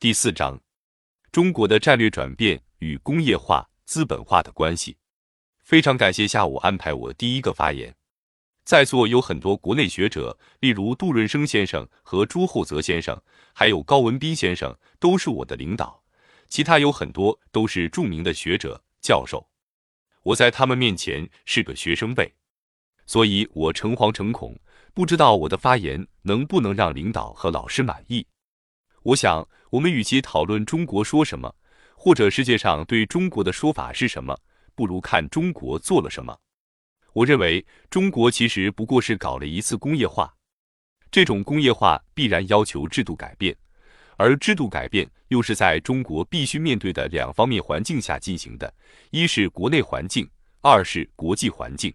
第四章：中国的战略转变与工业化、资本化的关系。非常感谢下午安排我第一个发言。在座有很多国内学者，例如杜润生先生和朱厚泽先生，还有高文斌先生，都是我的领导。其他有很多都是著名的学者、教授。我在他们面前是个学生辈，所以我诚惶诚恐，不知道我的发言能不能让领导和老师满意。我想，我们与其讨论中国说什么，或者世界上对中国的说法是什么。不如看中国做了什么。我认为中国其实不过是搞了一次工业化，这种工业化必然要求制度改变，而制度改变又是在中国必须面对的两方面环境下进行的：一是国内环境，二是国际环境。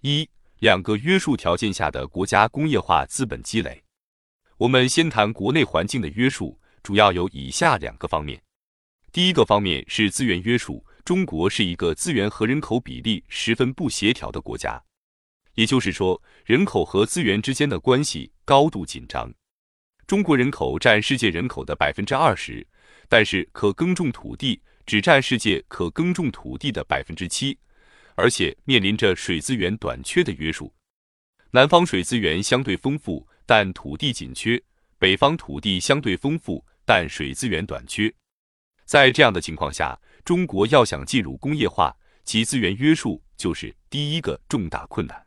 一两个约束条件下的国家工业化资本积累。我们先谈国内环境的约束，主要有以下两个方面。第一个方面是资源约束。中国是一个资源和人口比例十分不协调的国家，也就是说，人口和资源之间的关系高度紧张。中国人口占世界人口的百分之二十，但是可耕种土地只占世界可耕种土地的百分之七，而且面临着水资源短缺的约束。南方水资源相对丰富，但土地紧缺；北方土地相对丰富，但水资源短缺。在这样的情况下，中国要想进入工业化，其资源约束就是第一个重大困难。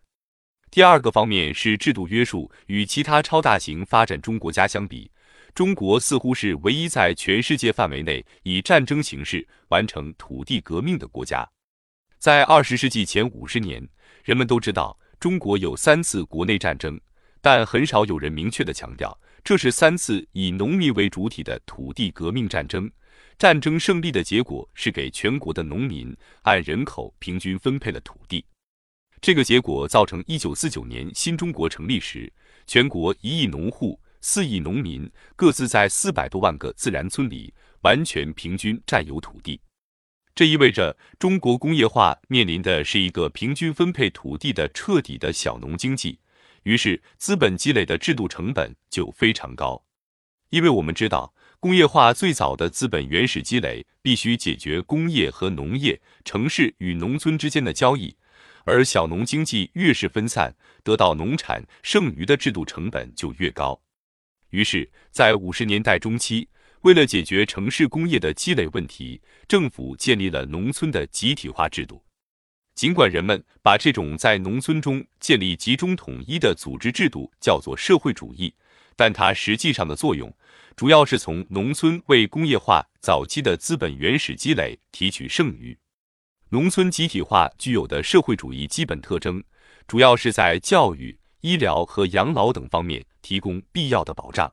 第二个方面是制度约束。与其他超大型发展中国家相比，中国似乎是唯一在全世界范围内以战争形式完成土地革命的国家。在二十世纪前五十年，人们都知道中国有三次国内战争，但很少有人明确的强调这是三次以农民为主体的土地革命战争。战争胜利的结果是给全国的农民按人口平均分配了土地，这个结果造成一九四九年新中国成立时，全国一亿农户、四亿农民各自在四百多万个自然村里完全平均占有土地。这意味着中国工业化面临的是一个平均分配土地的彻底的小农经济，于是资本积累的制度成本就非常高，因为我们知道。工业化最早的资本原始积累必须解决工业和农业、城市与农村之间的交易，而小农经济越是分散，得到农产剩余的制度成本就越高。于是，在五十年代中期，为了解决城市工业的积累问题，政府建立了农村的集体化制度。尽管人们把这种在农村中建立集中统一的组织制度叫做社会主义，但它实际上的作用。主要是从农村为工业化早期的资本原始积累提取剩余。农村集体化具有的社会主义基本特征，主要是在教育、医疗和养老等方面提供必要的保障。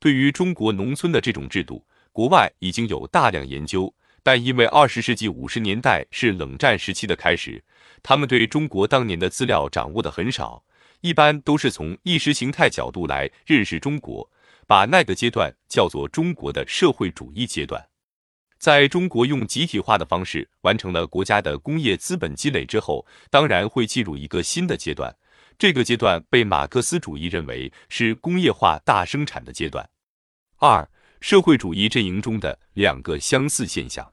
对于中国农村的这种制度，国外已经有大量研究，但因为二十世纪五十年代是冷战时期的开始，他们对中国当年的资料掌握的很少，一般都是从意识形态角度来认识中国。把那个阶段叫做中国的社会主义阶段，在中国用集体化的方式完成了国家的工业资本积累之后，当然会进入一个新的阶段。这个阶段被马克思主义认为是工业化大生产的阶段。二、社会主义阵营中的两个相似现象，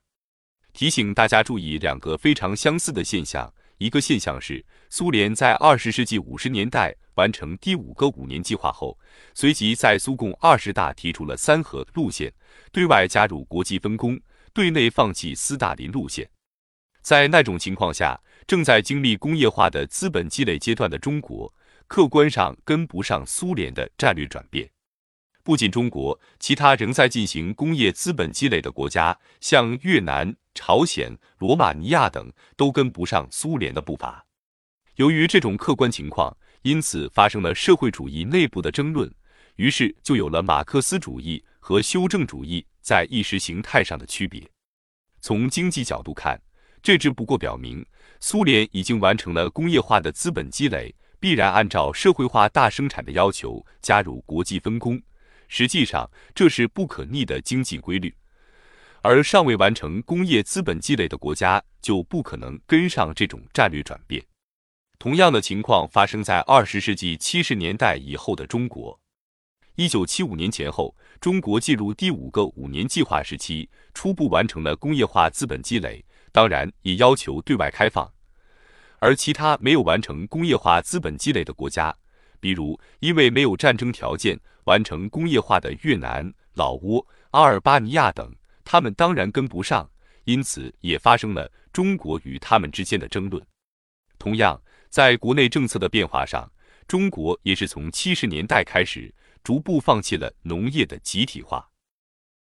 提醒大家注意两个非常相似的现象。一个现象是，苏联在二十世纪五十年代完成第五个五年计划后，随即在苏共二十大提出了三合路线，对外加入国际分工，对内放弃斯大林路线。在那种情况下，正在经历工业化的资本积累阶段的中国，客观上跟不上苏联的战略转变。不仅中国，其他仍在进行工业资本积累的国家，像越南。朝鲜、罗马尼亚等都跟不上苏联的步伐。由于这种客观情况，因此发生了社会主义内部的争论，于是就有了马克思主义和修正主义在意识形态上的区别。从经济角度看，这只不过表明苏联已经完成了工业化的资本积累，必然按照社会化大生产的要求加入国际分工。实际上，这是不可逆的经济规律。而尚未完成工业资本积累的国家就不可能跟上这种战略转变。同样的情况发生在二十世纪七十年代以后的中国。一九七五年前后，中国进入第五个五年计划时期，初步完成了工业化资本积累，当然也要求对外开放。而其他没有完成工业化资本积累的国家，比如因为没有战争条件完成工业化的越南、老挝、阿尔巴尼亚等，他们当然跟不上，因此也发生了中国与他们之间的争论。同样，在国内政策的变化上，中国也是从七十年代开始逐步放弃了农业的集体化。